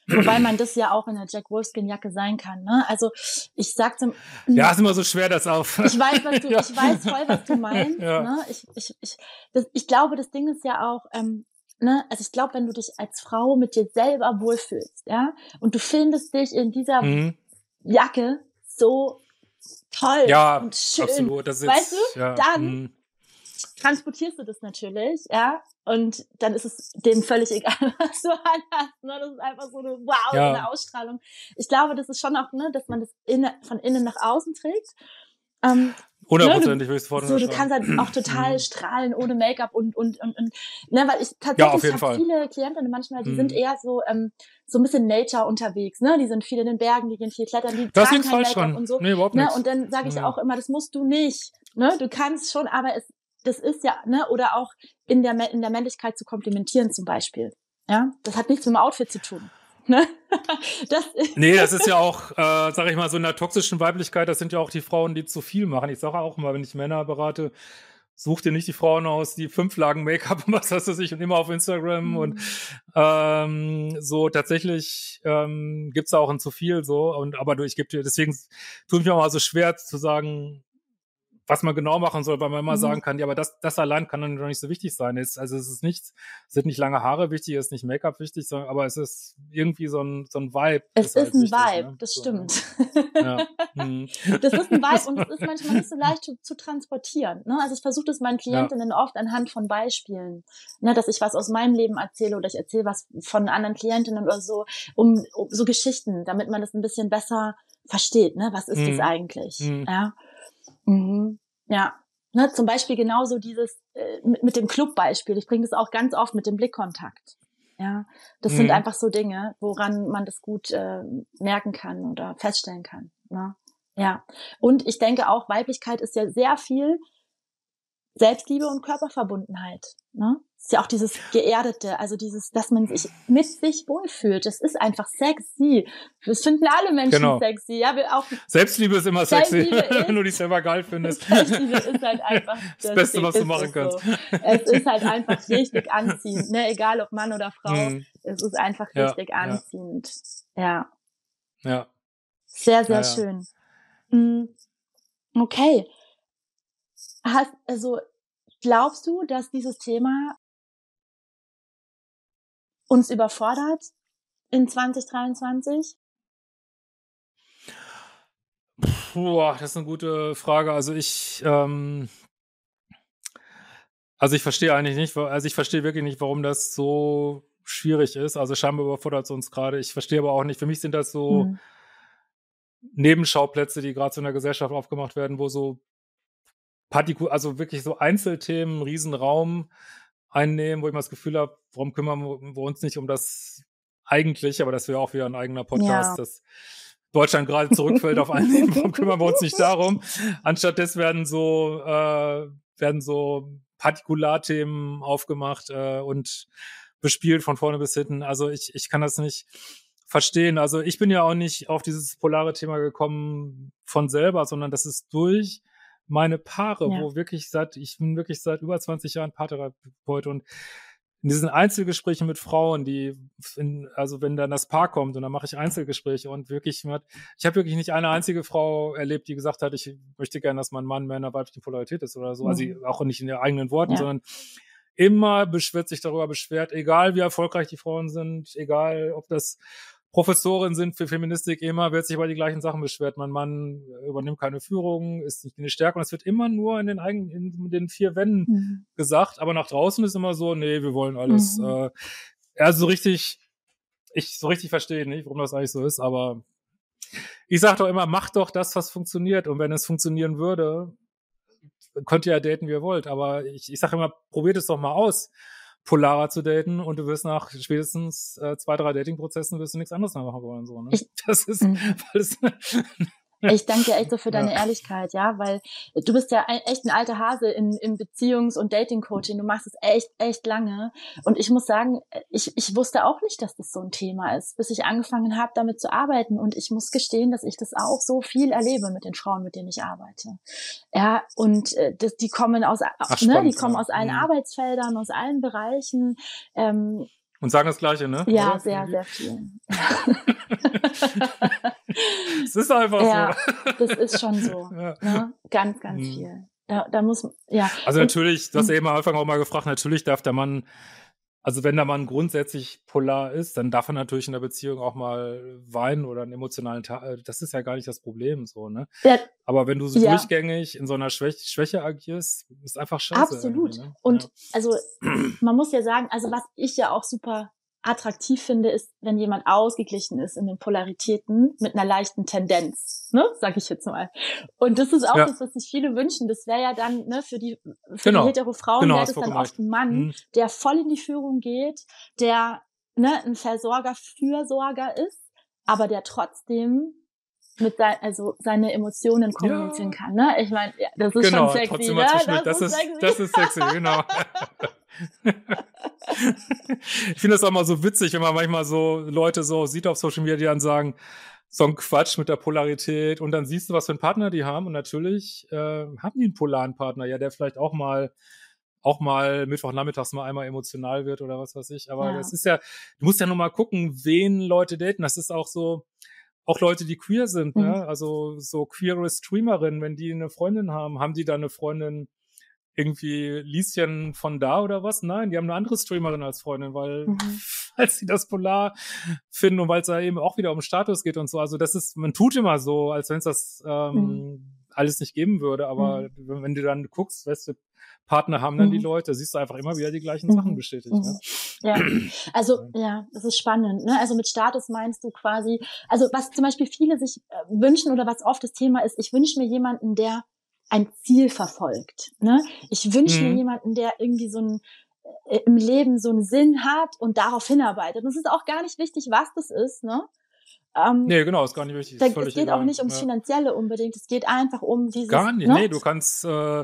Wobei man das ja auch in der Jack Wolfskin Jacke sein kann, ne? Also ich sagte, ja, ist immer so schwer, das auf. Ich weiß, was du, ja. ich weiß voll, was du meinst. Ja. Ne? Ich, ich, ich, das, ich glaube, das Ding ist ja auch, ähm, ne, also ich glaube, wenn du dich als Frau mit dir selber wohlfühlst, ja, und du findest dich in dieser mhm. Jacke so toll ja, und schön, absolut. Das ist, weißt du, ja, dann mh. transportierst du das natürlich, ja, und dann ist es dem völlig egal, was du anhast. Ne? Das ist einfach so eine Wow, ja. eine Ausstrahlung. Ich glaube, das ist schon auch, ne, dass man das inne, von innen nach außen trägt. Ähm, Hundertprozentig würde ich sofort So, du kannst halt auch total mhm. strahlen ohne Make-up und, und, und, und, ne, weil ich tatsächlich ja, habe viele Klientinnen manchmal, die mhm. sind eher so, ähm, so ein bisschen Nature unterwegs, ne, die sind viel in den Bergen, die gehen viel klettern, die das tragen kein Make-up und so. Nee, überhaupt ne, und dann sage ich ja. auch immer, das musst du nicht, ne, du kannst schon, aber es, das ist ja, ne, oder auch in der, in der Männlichkeit zu komplimentieren zum Beispiel, ja, das hat nichts mit dem Outfit zu tun. Ne? Das nee, das ist ja auch, äh, sag ich mal, so in der toxischen Weiblichkeit, das sind ja auch die Frauen, die zu viel machen. Ich sage auch immer, wenn ich Männer berate, such dir nicht die Frauen aus, die fünf Lagen Make-up und was hast du sich und immer auf Instagram mhm. und ähm, so tatsächlich ähm, gibt's da auch ein zu viel so und aber du, ich gebe dir deswegen tue ich mir auch mal so schwer zu sagen was man genau machen soll, weil man immer mhm. sagen kann, ja, aber das, das allein kann dann noch nicht so wichtig sein. Es, also es ist nichts, es sind nicht lange Haare wichtig, es ist nicht Make-up wichtig, sondern, aber es ist irgendwie so ein, so ein Vibe. Es ist, halt ein wichtig, Vibe, ne? das so, stimmt. Ja. Mhm. Das ist ein Vibe und es ist manchmal nicht so leicht zu, zu transportieren. Ne? Also ich versuche das meinen Klientinnen ja. oft anhand von Beispielen, ne? dass ich was aus meinem Leben erzähle oder ich erzähle was von anderen Klientinnen oder so, um, um so Geschichten, damit man das ein bisschen besser versteht. Ne? Was ist mhm. das eigentlich? Mhm. Ja. Mhm. Ja. Ne, zum Beispiel genauso dieses äh, mit, mit dem Clubbeispiel. Ich bringe das auch ganz oft mit dem Blickkontakt. Ja, das mhm. sind einfach so Dinge, woran man das gut äh, merken kann oder feststellen kann. Ne? Ja. Und ich denke auch, Weiblichkeit ist ja sehr viel Selbstliebe und Körperverbundenheit. Ne? Ist ja auch dieses Geerdete, also dieses, dass man sich mit sich wohlfühlt. Das ist einfach sexy. Das finden alle Menschen genau. sexy. Ja, wir auch. Selbstliebe ist immer sexy, ist, wenn du dich selber geil findest. Selbstliebe ist halt einfach das, das Beste, was du machen kannst. So. Es ist halt einfach richtig anziehend, ne? egal ob Mann oder Frau. Mhm. Es ist einfach richtig ja, anziehend. Ja. Ja. Sehr, sehr ja, schön. Mhm. Okay. Hast, also, glaubst du, dass dieses Thema uns überfordert in 2023? Boah, das ist eine gute Frage. Also ich, ähm, also ich verstehe eigentlich nicht, also ich verstehe wirklich nicht, warum das so schwierig ist. Also scheinbar überfordert es uns gerade. Ich verstehe aber auch nicht. Für mich sind das so hm. Nebenschauplätze, die gerade so in der Gesellschaft aufgemacht werden, wo so Partikul, also wirklich so Einzelthemen, Riesenraum einnehmen, wo ich mal das Gefühl habe, warum kümmern wir uns nicht um das Eigentliche, aber das wäre auch wieder ein eigener Podcast. Ja. Das, Deutschland gerade zurückfällt auf allen Ebenen, kümmern wir uns nicht darum. Anstattdessen werden so, äh, werden so Partikularthemen aufgemacht äh, und bespielt von vorne bis hinten. Also ich, ich kann das nicht verstehen. Also ich bin ja auch nicht auf dieses polare Thema gekommen von selber, sondern das ist durch meine Paare, ja. wo wirklich seit, ich bin wirklich seit über 20 Jahren Paartherapeut und in diesen Einzelgesprächen mit Frauen, die, in, also wenn dann das Paar kommt und dann mache ich Einzelgespräche und wirklich, ich habe wirklich nicht eine einzige Frau erlebt, die gesagt hat, ich möchte gerne, dass mein Mann mehr in einer weiblichen Polarität ist oder so, also mhm. also auch nicht in den eigenen Worten, ja. sondern immer beschwert sich darüber beschwert, egal wie erfolgreich die Frauen sind, egal ob das Professorin sind für Feministik immer, wird sich über die gleichen Sachen beschwert. Mein Mann übernimmt keine Führung, ist nicht eine Stärke und es wird immer nur in den eigenen, in den vier Wänden mhm. gesagt, aber nach draußen ist immer so, nee, wir wollen alles. Mhm. Äh, also so richtig, ich so richtig verstehe nicht, warum das eigentlich so ist, aber ich sage doch immer, macht doch das, was funktioniert und wenn es funktionieren würde, könnt ihr ja daten, wie ihr wollt, aber ich, ich sage immer, probiert es doch mal aus polarer zu daten und du wirst nach spätestens äh, zwei, drei Dating-Prozessen wirst du nichts anderes mehr machen wollen. So, ne? Das ist, mhm. weil es, ich danke dir echt so für deine ja. Ehrlichkeit, ja, weil du bist ja ein, echt ein alter Hase in, in Beziehungs- und Dating-Coaching. Du machst es echt, echt lange. Und ich muss sagen, ich, ich wusste auch nicht, dass das so ein Thema ist, bis ich angefangen habe, damit zu arbeiten. Und ich muss gestehen, dass ich das auch so viel erlebe mit den Frauen, mit denen ich arbeite. Ja, und äh, das, die kommen aus, Ach, ne, die kommen aus allen mhm. Arbeitsfeldern, aus allen Bereichen. Ähm, und sagen das Gleiche, ne? Ja, Oder? sehr, sehr viel. es ist einfach ja, so. das ist schon so. Ja. Ne? Ganz, ganz mhm. viel. Da, da muss, ja. Also natürlich, du hast ja eben am Anfang auch mal gefragt, natürlich darf der Mann also wenn der Mann grundsätzlich polar ist, dann darf er natürlich in der Beziehung auch mal weinen oder einen emotionalen Tag. Äh, das ist ja gar nicht das Problem so, ne? Ja. Aber wenn du so ja. durchgängig in so einer Schwäche, Schwäche agierst, ist einfach scheiße. Absolut. Ne? Und ja. also man muss ja sagen, also was ich ja auch super attraktiv finde, ist, wenn jemand ausgeglichen ist in den Polaritäten mit einer leichten Tendenz, ne, sag ich jetzt mal. Und das ist auch ja. das, was sich viele wünschen. Das wäre ja dann, ne, für die, für genau. die hetero Frauen genau, wäre das dann oft ein Mann, mhm. der voll in die Führung geht, der, ne, ein Versorger, Fürsorger ist, aber der trotzdem mit sein, also seine Emotionen kommunizieren ja. kann, ne? Ich meine, ja, das ist genau, schon sexy, ne? Das, das, ist, das ist sexy, genau. ich finde das auch mal so witzig, wenn man manchmal so Leute so sieht auf Social Media, die dann sagen, so ein Quatsch mit der Polarität und dann siehst du, was für einen Partner die haben und natürlich äh, haben die einen polaren Partner, ja, der vielleicht auch mal auch mal Mittwochnachmittags mal einmal emotional wird oder was weiß ich. Aber ja. das ist ja, du musst ja nur mal gucken, wen Leute daten. Das ist auch so, auch Leute, die queer sind, ne? mhm. ne? also so queere Streamerinnen, wenn die eine Freundin haben, haben die da eine Freundin, irgendwie Lieschen von da oder was? Nein, die haben eine andere Streamerin als Freundin, weil mhm. als sie das Polar finden und weil es da eben auch wieder um Status geht und so. Also das ist, man tut immer so, als wenn es das ähm, mhm. alles nicht geben würde. Aber mhm. wenn, wenn, du dann guckst, weißt du, Partner haben dann die mhm. Leute, siehst du einfach immer wieder die gleichen Sachen mhm. bestätigt. Ne? Mhm. Ja, also ja, das ist spannend. Ne? Also mit Status meinst du quasi, also was zum Beispiel viele sich äh, wünschen oder was oft das Thema ist, ich wünsche mir jemanden, der ein Ziel verfolgt. Ne? Ich wünsche mhm. mir jemanden, der irgendwie so ein äh, im Leben so einen Sinn hat und darauf hinarbeitet. Und es ist auch gar nicht wichtig, was das ist, ne? Ähm, nee, genau, ist gar nicht wichtig. Da, es geht egal. auch nicht ums ja. Finanzielle unbedingt. Es geht einfach um dieses. Gar nicht. Ne? Nee, du kannst, äh,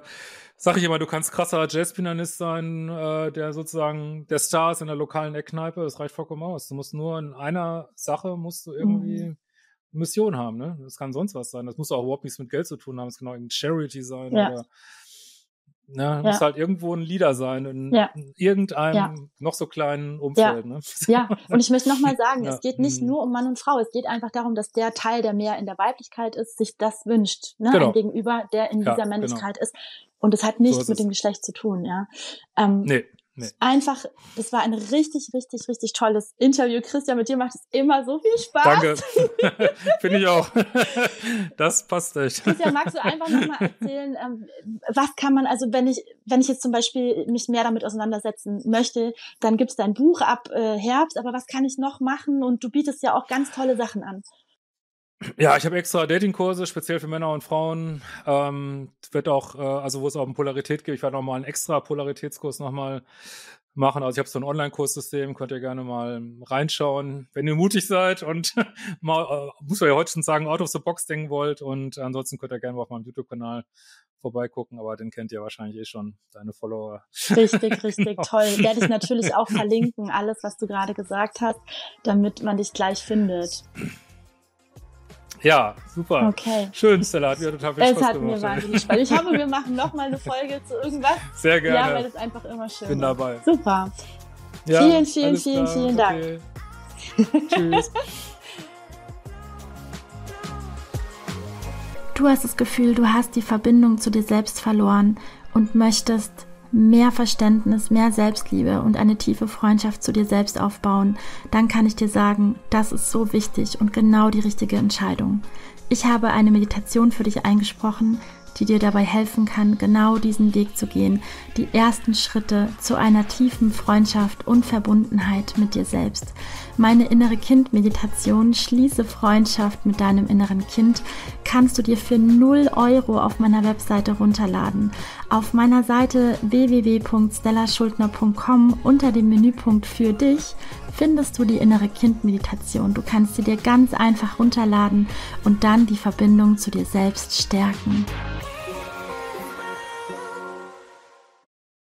sag ich immer, du kannst krasser Jazzpianist sein, äh, der sozusagen der Star ist in der lokalen Eckkneipe. Das reicht vollkommen aus. Du musst nur in einer Sache musst du irgendwie mhm. Mission haben, ne? Das kann sonst was sein. Das muss auch überhaupt nichts mit Geld zu tun haben. Es kann auch ein Charity sein ja. oder Ne, ja. muss halt irgendwo ein Leader sein in, ja. irgendeinem noch so kleinen Umfeld. Ja, ne? ja. und ich möchte nochmal sagen, es geht nicht mhm. nur um Mann und Frau, es geht einfach darum, dass der Teil, der mehr in der Weiblichkeit ist, sich das wünscht, ne? Genau. Ein Gegenüber, der in dieser genau. Männlichkeit genau. ist. Und es hat nichts so mit dem Geschlecht zu tun, ja. Ähm, nee. Nee. Einfach, es war ein richtig, richtig, richtig tolles Interview. Christian, mit dir macht es immer so viel Spaß. Danke. Finde ich auch. das passt echt. Christian, magst du einfach nochmal erzählen, ähm, was kann man, also wenn ich, wenn ich jetzt zum Beispiel mich mehr damit auseinandersetzen möchte, dann gibt's dein Buch ab äh, Herbst, aber was kann ich noch machen? Und du bietest ja auch ganz tolle Sachen an. Ja, ich habe extra Datingkurse, speziell für Männer und Frauen. Ähm, wird auch, äh, also wo es auch um Polarität geht, ich werde noch mal einen extra Polaritätskurs nochmal machen. Also ich habe so ein Online-Kurssystem, könnt ihr gerne mal reinschauen, wenn ihr mutig seid und mal, äh, muss man ja heute schon sagen, out of the box denken wollt. Und ansonsten könnt ihr gerne mal auf meinem YouTube-Kanal vorbeigucken, aber den kennt ihr wahrscheinlich eh schon, deine Follower. Richtig, richtig genau. toll. Werde ich natürlich auch verlinken, alles, was du gerade gesagt hast, damit man dich gleich findet. Ja, super. Okay. Schön, Stella. Hat mir total viel es Spaß gemacht. Es hat mir wahnsinnig Spaß. Ich hoffe, wir machen nochmal eine Folge zu irgendwas. Sehr gerne. Ja, weil es einfach immer schön Bin dabei. Super. Ja, vielen, vielen, vielen, klar. vielen Dank. Okay. Tschüss. Du hast das Gefühl, du hast die Verbindung zu dir selbst verloren und möchtest mehr Verständnis, mehr Selbstliebe und eine tiefe Freundschaft zu dir selbst aufbauen, dann kann ich dir sagen, das ist so wichtig und genau die richtige Entscheidung. Ich habe eine Meditation für dich eingesprochen, die dir dabei helfen kann, genau diesen Weg zu gehen, die ersten Schritte zu einer tiefen Freundschaft und Verbundenheit mit dir selbst. Meine innere Kind-Meditation Schließe Freundschaft mit deinem inneren Kind kannst du dir für 0 Euro auf meiner Webseite runterladen. Auf meiner Seite www.stellaschuldner.com unter dem Menüpunkt für dich findest du die innere Kind-Meditation. Du kannst sie dir ganz einfach runterladen und dann die Verbindung zu dir selbst stärken.